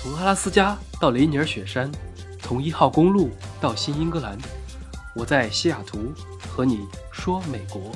从阿拉斯加到雷尼尔雪山，从一号公路到新英格兰，我在西雅图和你说美国。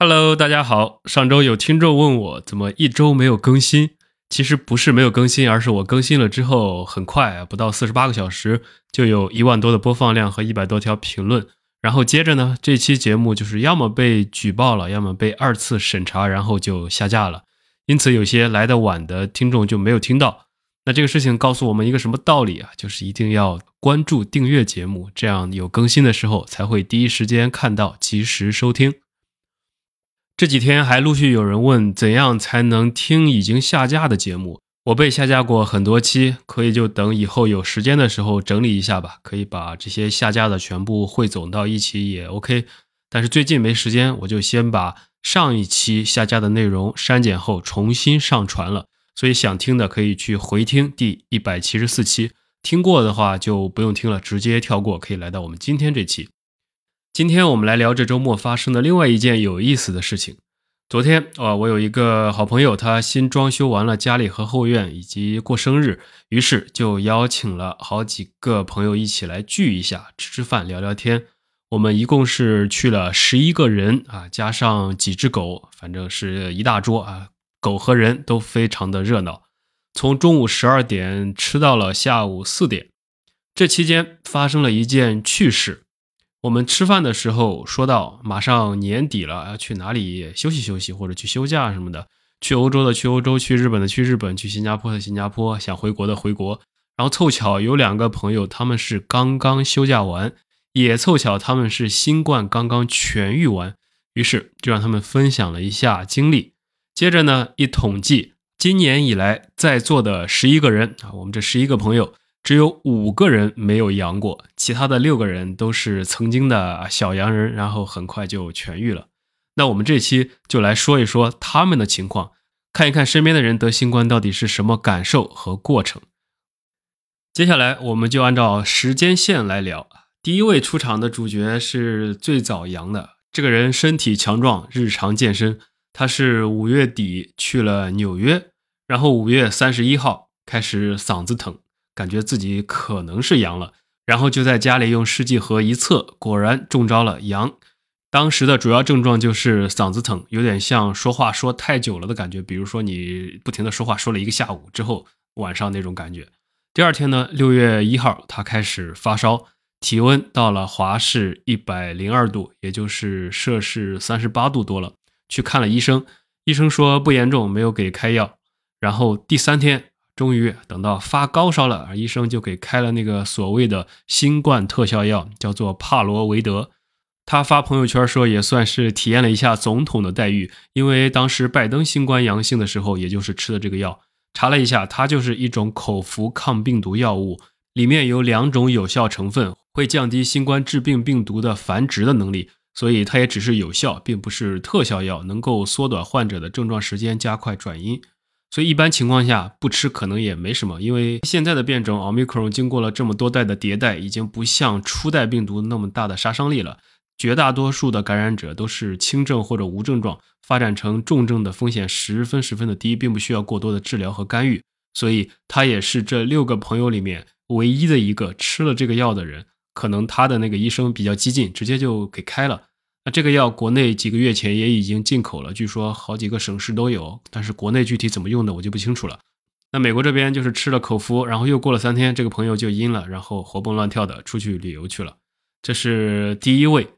Hello，大家好。上周有听众问我怎么一周没有更新，其实不是没有更新，而是我更新了之后很快，不到四十八个小时就有一万多的播放量和一百多条评论。然后接着呢，这期节目就是要么被举报了，要么被二次审查，然后就下架了。因此，有些来的晚的听众就没有听到。那这个事情告诉我们一个什么道理啊？就是一定要关注、订阅节目，这样有更新的时候才会第一时间看到，及时收听。这几天还陆续有人问，怎样才能听已经下架的节目？我被下架过很多期，可以就等以后有时间的时候整理一下吧。可以把这些下架的全部汇总到一起也 OK。但是最近没时间，我就先把上一期下架的内容删减后重新上传了。所以想听的可以去回听第一百七十四期，听过的话就不用听了，直接跳过，可以来到我们今天这期。今天我们来聊这周末发生的另外一件有意思的事情。昨天啊，我有一个好朋友，他新装修完了家里和后院，以及过生日，于是就邀请了好几个朋友一起来聚一下，吃吃饭，聊聊天。我们一共是去了十一个人啊，加上几只狗，反正是一大桌啊，狗和人都非常的热闹。从中午十二点吃到了下午四点，这期间发生了一件趣事。我们吃饭的时候说到，马上年底了，要去哪里休息休息，或者去休假什么的。去欧洲的去欧洲，去日本的去日本，去新加坡的新加坡，想回国的回国。然后凑巧有两个朋友，他们是刚刚休假完，也凑巧他们是新冠刚刚痊愈完，于是就让他们分享了一下经历。接着呢，一统计，今年以来在座的十一个人啊，我们这十一个朋友。只有五个人没有阳过，其他的六个人都是曾经的小阳人，然后很快就痊愈了。那我们这期就来说一说他们的情况，看一看身边的人得新冠到底是什么感受和过程。接下来我们就按照时间线来聊。第一位出场的主角是最早阳的这个人，身体强壮，日常健身。他是五月底去了纽约，然后五月三十一号开始嗓子疼。感觉自己可能是阳了，然后就在家里用试剂盒一测，果然中招了阳。当时的主要症状就是嗓子疼，有点像说话说太久了的感觉，比如说你不停的说话说了一个下午之后，晚上那种感觉。第二天呢，六月一号，他开始发烧，体温到了华氏一百零二度，也就是摄氏三十八度多了，去看了医生，医生说不严重，没有给开药。然后第三天。终于等到发高烧了，医生就给开了那个所谓的新冠特效药，叫做帕罗维德。他发朋友圈说，也算是体验了一下总统的待遇，因为当时拜登新冠阳性的时候，也就是吃的这个药。查了一下，它就是一种口服抗病毒药物，里面有两种有效成分，会降低新冠致病病毒的繁殖的能力，所以它也只是有效，并不是特效药，能够缩短患者的症状时间，加快转阴。所以一般情况下不吃可能也没什么，因为现在的变种奥密克戎经过了这么多代的迭代，已经不像初代病毒那么大的杀伤力了。绝大多数的感染者都是轻症或者无症状，发展成重症的风险十分十分的低，并不需要过多的治疗和干预。所以他也是这六个朋友里面唯一的一个吃了这个药的人。可能他的那个医生比较激进，直接就给开了。这个药国内几个月前也已经进口了，据说好几个省市都有，但是国内具体怎么用的我就不清楚了。那美国这边就是吃了口服，然后又过了三天，这个朋友就阴了，然后活蹦乱跳的出去旅游去了。这是第一位。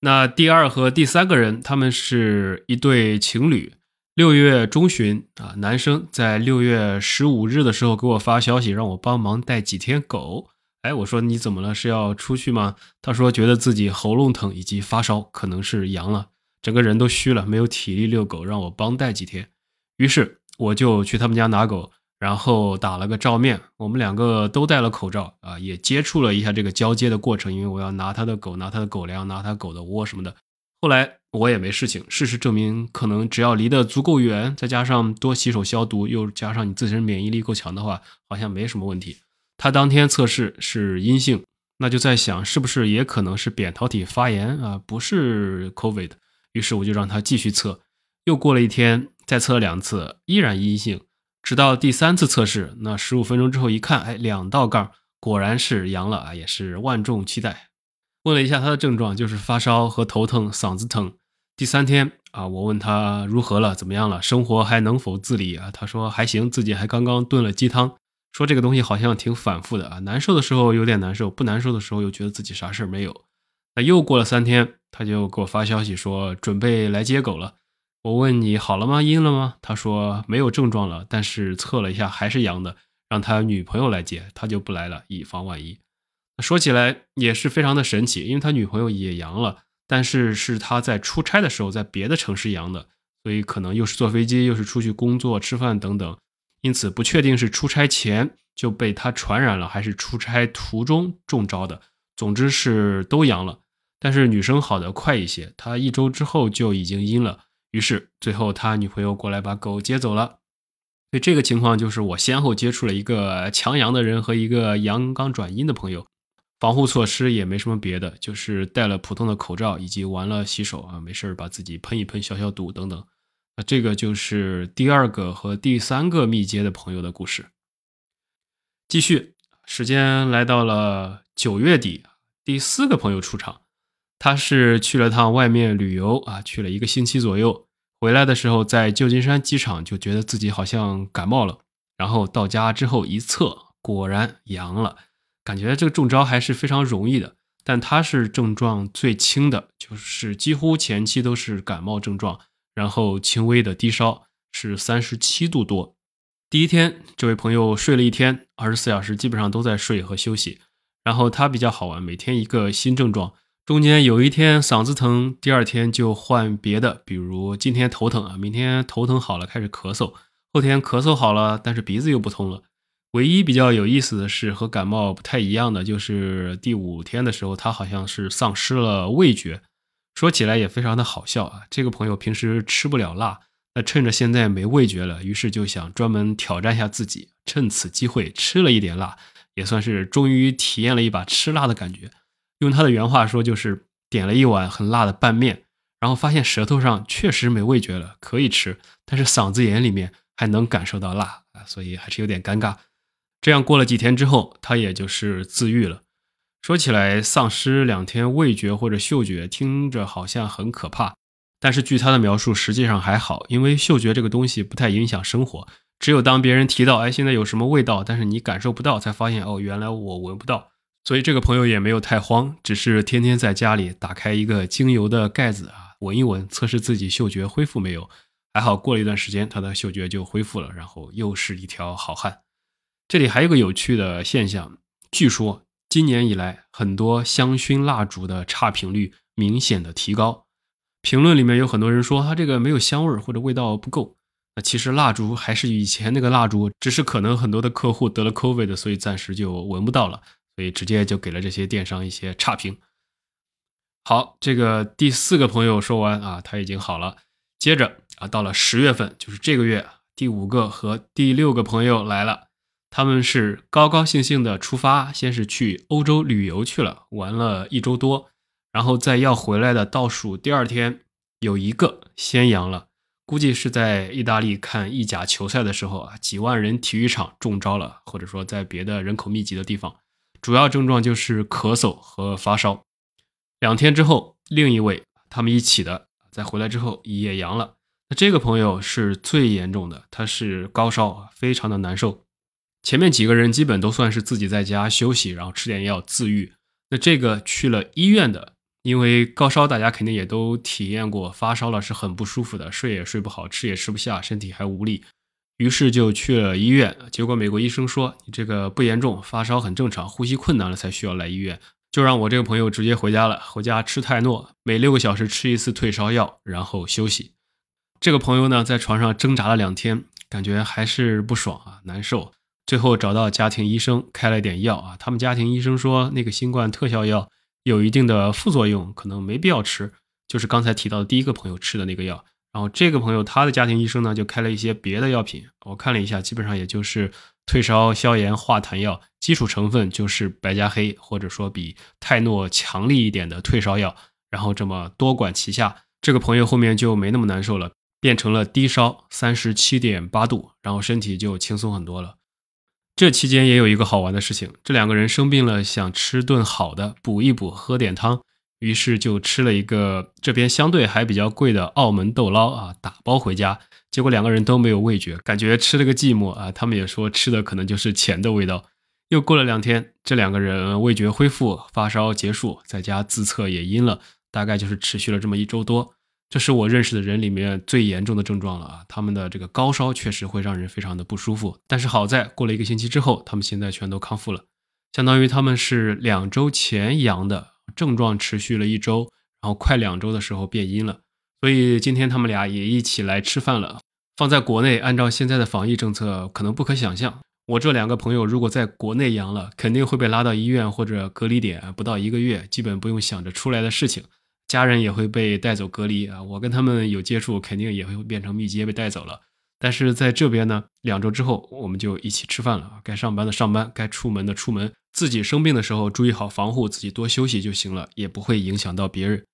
那第二和第三个人，他们是一对情侣。六月中旬啊，男生在六月十五日的时候给我发消息，让我帮忙带几天狗。哎，我说你怎么了？是要出去吗？他说觉得自己喉咙疼以及发烧，可能是阳了，整个人都虚了，没有体力遛狗，让我帮带几天。于是我就去他们家拿狗，然后打了个照面。我们两个都戴了口罩啊，也接触了一下这个交接的过程，因为我要拿他的狗，拿他的狗粮，拿他狗的窝什么的。后来我也没事情，事实证明，可能只要离得足够远，再加上多洗手消毒，又加上你自身免疫力够强的话，好像没什么问题。他当天测试是阴性，那就在想是不是也可能是扁桃体发炎啊，不是 COVID。于是我就让他继续测，又过了一天，再测了两次，依然阴性。直到第三次测试，那十五分钟之后一看，哎，两道杠，果然是阳了啊，也是万众期待。问了一下他的症状，就是发烧和头疼、嗓子疼。第三天啊，我问他如何了，怎么样了，生活还能否自理啊？他说还行，自己还刚刚炖了鸡汤。说这个东西好像挺反复的啊，难受的时候有点难受，不难受的时候又觉得自己啥事儿没有。那又过了三天，他就给我发消息说准备来接狗了。我问你好了吗？阴了吗？他说没有症状了，但是测了一下还是阳的，让他女朋友来接，他就不来了，以防万一。说起来也是非常的神奇，因为他女朋友也阳了，但是是他在出差的时候在别的城市阳的，所以可能又是坐飞机，又是出去工作、吃饭等等，因此不确定是出差前就被他传染了，还是出差途中中招的。总之是都阳了，但是女生好的快一些，她一周之后就已经阴了。于是最后他女朋友过来把狗接走了，所以这个情况就是我先后接触了一个强阳的人和一个阳刚转阴的朋友，防护措施也没什么别的，就是戴了普通的口罩以及完了洗手啊，没事儿把自己喷一喷消消毒等等。那这个就是第二个和第三个密接的朋友的故事。继续，时间来到了九月底，第四个朋友出场。他是去了趟外面旅游啊，去了一个星期左右，回来的时候在旧金山机场就觉得自己好像感冒了，然后到家之后一测，果然阳了，感觉这个中招还是非常容易的。但他是症状最轻的，就是几乎前期都是感冒症状，然后轻微的低烧是三十七度多。第一天，这位朋友睡了一天，二十四小时基本上都在睡和休息，然后他比较好玩，每天一个新症状。中间有一天嗓子疼，第二天就换别的，比如今天头疼啊，明天头疼好了开始咳嗽，后天咳嗽好了，但是鼻子又不通了。唯一比较有意思的是和感冒不太一样的，就是第五天的时候，他好像是丧失了味觉。说起来也非常的好笑啊，这个朋友平时吃不了辣，那趁着现在没味觉了，于是就想专门挑战一下自己，趁此机会吃了一点辣，也算是终于体验了一把吃辣的感觉。用他的原话说，就是点了一碗很辣的拌面，然后发现舌头上确实没味觉了，可以吃，但是嗓子眼里面还能感受到辣啊，所以还是有点尴尬。这样过了几天之后，他也就是自愈了。说起来，丧失两天味觉或者嗅觉，听着好像很可怕，但是据他的描述，实际上还好，因为嗅觉这个东西不太影响生活，只有当别人提到，哎，现在有什么味道，但是你感受不到，才发现，哦，原来我闻不到。所以这个朋友也没有太慌，只是天天在家里打开一个精油的盖子啊，闻一闻，测试自己嗅觉恢复没有。还好过了一段时间，他的嗅觉就恢复了，然后又是一条好汉。这里还有个有趣的现象，据说今年以来很多香薰蜡烛的差评率明显的提高。评论里面有很多人说它这个没有香味儿或者味道不够。那其实蜡烛还是以前那个蜡烛，只是可能很多的客户得了 COVID，所以暂时就闻不到了。所以直接就给了这些电商一些差评。好，这个第四个朋友说完啊，他已经好了。接着啊，到了十月份，就是这个月，第五个和第六个朋友来了。他们是高高兴兴的出发，先是去欧洲旅游去了，玩了一周多，然后在要回来的倒数第二天，有一个先阳了，估计是在意大利看意甲球赛的时候啊，几万人体育场中招了，或者说在别的人口密集的地方。主要症状就是咳嗽和发烧。两天之后，另一位他们一起的在回来之后也阳了。那这个朋友是最严重的，他是高烧，非常的难受。前面几个人基本都算是自己在家休息，然后吃点药自愈。那这个去了医院的，因为高烧，大家肯定也都体验过，发烧了是很不舒服的，睡也睡不好，吃也吃不下，身体还无力。于是就去了医院，结果美国医生说你这个不严重，发烧很正常，呼吸困难了才需要来医院，就让我这个朋友直接回家了，回家吃泰诺，每六个小时吃一次退烧药，然后休息。这个朋友呢，在床上挣扎了两天，感觉还是不爽啊，难受。最后找到家庭医生开了点药啊，他们家庭医生说那个新冠特效药有一定的副作用，可能没必要吃，就是刚才提到的第一个朋友吃的那个药。然后这个朋友他的家庭医生呢就开了一些别的药品，我看了一下，基本上也就是退烧、消炎、化痰药，基础成分就是白加黑，或者说比泰诺强力一点的退烧药。然后这么多管齐下，这个朋友后面就没那么难受了，变成了低烧三十七点八度，然后身体就轻松很多了。这期间也有一个好玩的事情，这两个人生病了，想吃顿好的补一补，喝点汤，于是就吃了一个这边相对还比较贵的澳门豆捞啊，打包回家。结果两个人都没有味觉，感觉吃了个寂寞啊。他们也说吃的可能就是钱的味道。又过了两天，这两个人味觉恢复，发烧结束，在家自测也阴了，大概就是持续了这么一周多。这是我认识的人里面最严重的症状了啊！他们的这个高烧确实会让人非常的不舒服，但是好在过了一个星期之后，他们现在全都康复了，相当于他们是两周前阳的，症状持续了一周，然后快两周的时候变阴了。所以今天他们俩也一起来吃饭了。放在国内，按照现在的防疫政策，可能不可想象。我这两个朋友如果在国内阳了，肯定会被拉到医院或者隔离点，不到一个月，基本不用想着出来的事情。家人也会被带走隔离啊。我跟他们有接触，肯定也会变成密接被带走了。但是在这边呢，两周之后我们就一起吃饭了。该上班的上班，该出门的出门。自己生病的时候注意好防护，自己多休息就行了，也不会影响到别人。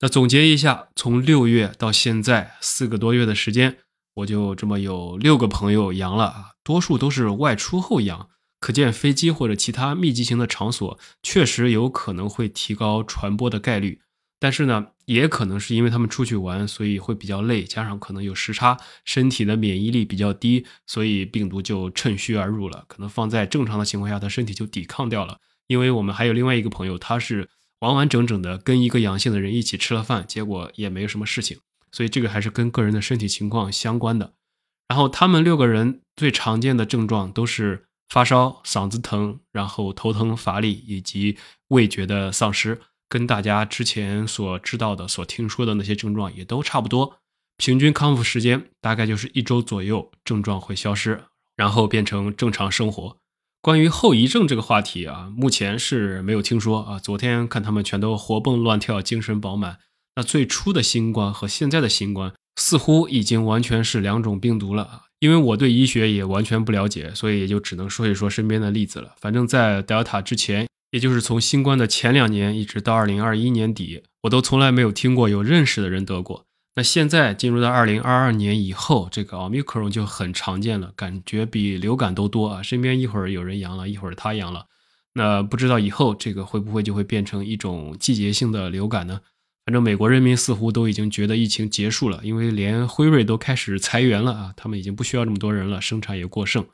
那总结一下，从六月到现在四个多月的时间，我就这么有六个朋友阳了啊，多数都是外出后阳，可见飞机或者其他密集型的场所确实有可能会提高传播的概率。但是呢，也可能是因为他们出去玩，所以会比较累，加上可能有时差，身体的免疫力比较低，所以病毒就趁虚而入了。可能放在正常的情况下，他身体就抵抗掉了。因为我们还有另外一个朋友，他是。完完整整的跟一个阳性的人一起吃了饭，结果也没有什么事情，所以这个还是跟个人的身体情况相关的。然后他们六个人最常见的症状都是发烧、嗓子疼，然后头疼、乏力以及味觉的丧失，跟大家之前所知道的、所听说的那些症状也都差不多。平均康复时间大概就是一周左右，症状会消失，然后变成正常生活。关于后遗症这个话题啊，目前是没有听说啊。昨天看他们全都活蹦乱跳，精神饱满。那最初的新冠和现在的新冠似乎已经完全是两种病毒了啊。因为我对医学也完全不了解，所以也就只能说一说身边的例子了。反正，在 Delta 之前，也就是从新冠的前两年一直到二零二一年底，我都从来没有听过有认识的人得过。那现在进入到二零二二年以后，这个奥密克戎就很常见了，感觉比流感都多啊！身边一会儿有人阳了，一会儿他阳了，那不知道以后这个会不会就会变成一种季节性的流感呢？反正美国人民似乎都已经觉得疫情结束了，因为连辉瑞都开始裁员了啊，他们已经不需要这么多人了，生产也过剩。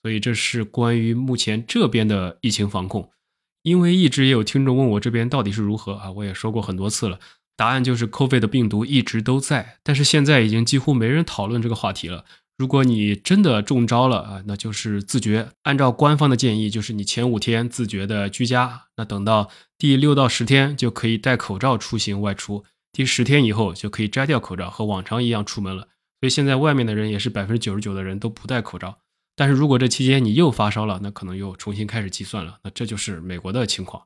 所以这是关于目前这边的疫情防控。因为一直也有听众问我这边到底是如何啊，我也说过很多次了。答案就是，COVID 的病毒一直都在，但是现在已经几乎没人讨论这个话题了。如果你真的中招了啊，那就是自觉。按照官方的建议，就是你前五天自觉的居家，那等到第六到十天就可以戴口罩出行外出，第十天以后就可以摘掉口罩，和往常一样出门了。所以现在外面的人也是百分之九十九的人都不戴口罩。但是如果这期间你又发烧了，那可能又重新开始计算了。那这就是美国的情况。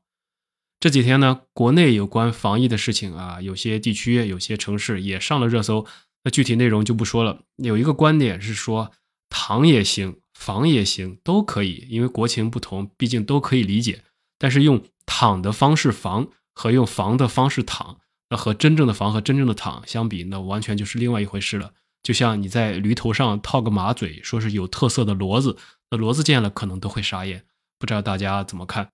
这几天呢，国内有关防疫的事情啊，有些地区、有些城市也上了热搜。那具体内容就不说了。有一个观点是说，躺也行，防也行，都可以，因为国情不同，毕竟都可以理解。但是用躺的方式防和用防的方式躺，那和真正的防和真正的躺相比，那完全就是另外一回事了。就像你在驴头上套个马嘴，说是有特色的骡子，那骡子见了可能都会傻眼。不知道大家怎么看？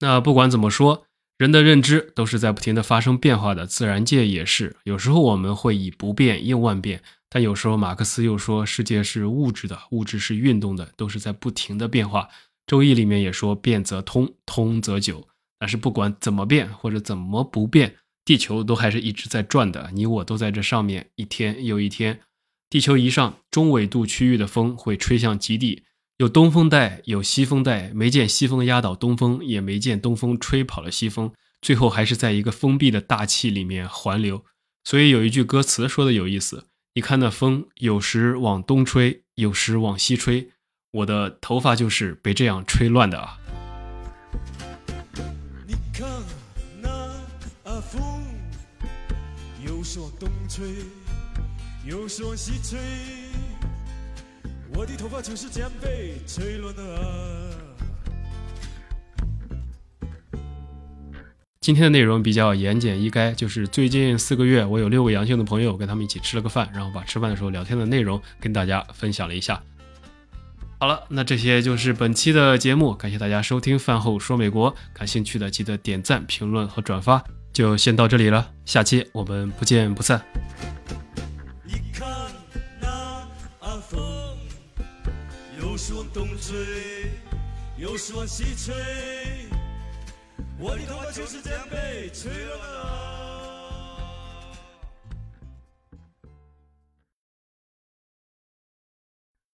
那不管怎么说，人的认知都是在不停的发生变化的，自然界也是。有时候我们会以不变应万变，但有时候马克思又说世界是物质的，物质是运动的，都是在不停的变化。周易里面也说变则通，通则久。但是不管怎么变或者怎么不变，地球都还是一直在转的，你我都在这上面一天又一天。地球仪上中纬度区域的风会吹向极地。有东风带，有西风带，没见西风压倒东风，也没见东风吹跑了西风，最后还是在一个封闭的大气里面环流。所以有一句歌词说的有意思，你看那风，有时往东吹，有时往西吹，我的头发就是被这样吹乱的啊。你看那风，有时往东吹，有时往西吹。我的头发就是这样被吹乱的。今天的内容比较言简意赅，就是最近四个月我有六个阳性的朋友，跟他们一起吃了个饭，然后把吃饭的时候聊天的内容跟大家分享了一下。好了，那这些就是本期的节目，感谢大家收听饭后说美国，感兴趣的记得点赞、评论和转发，就先到这里了，下期我们不见不散。是往东吹，又是往西吹，我的头发就是这样被吹乱了。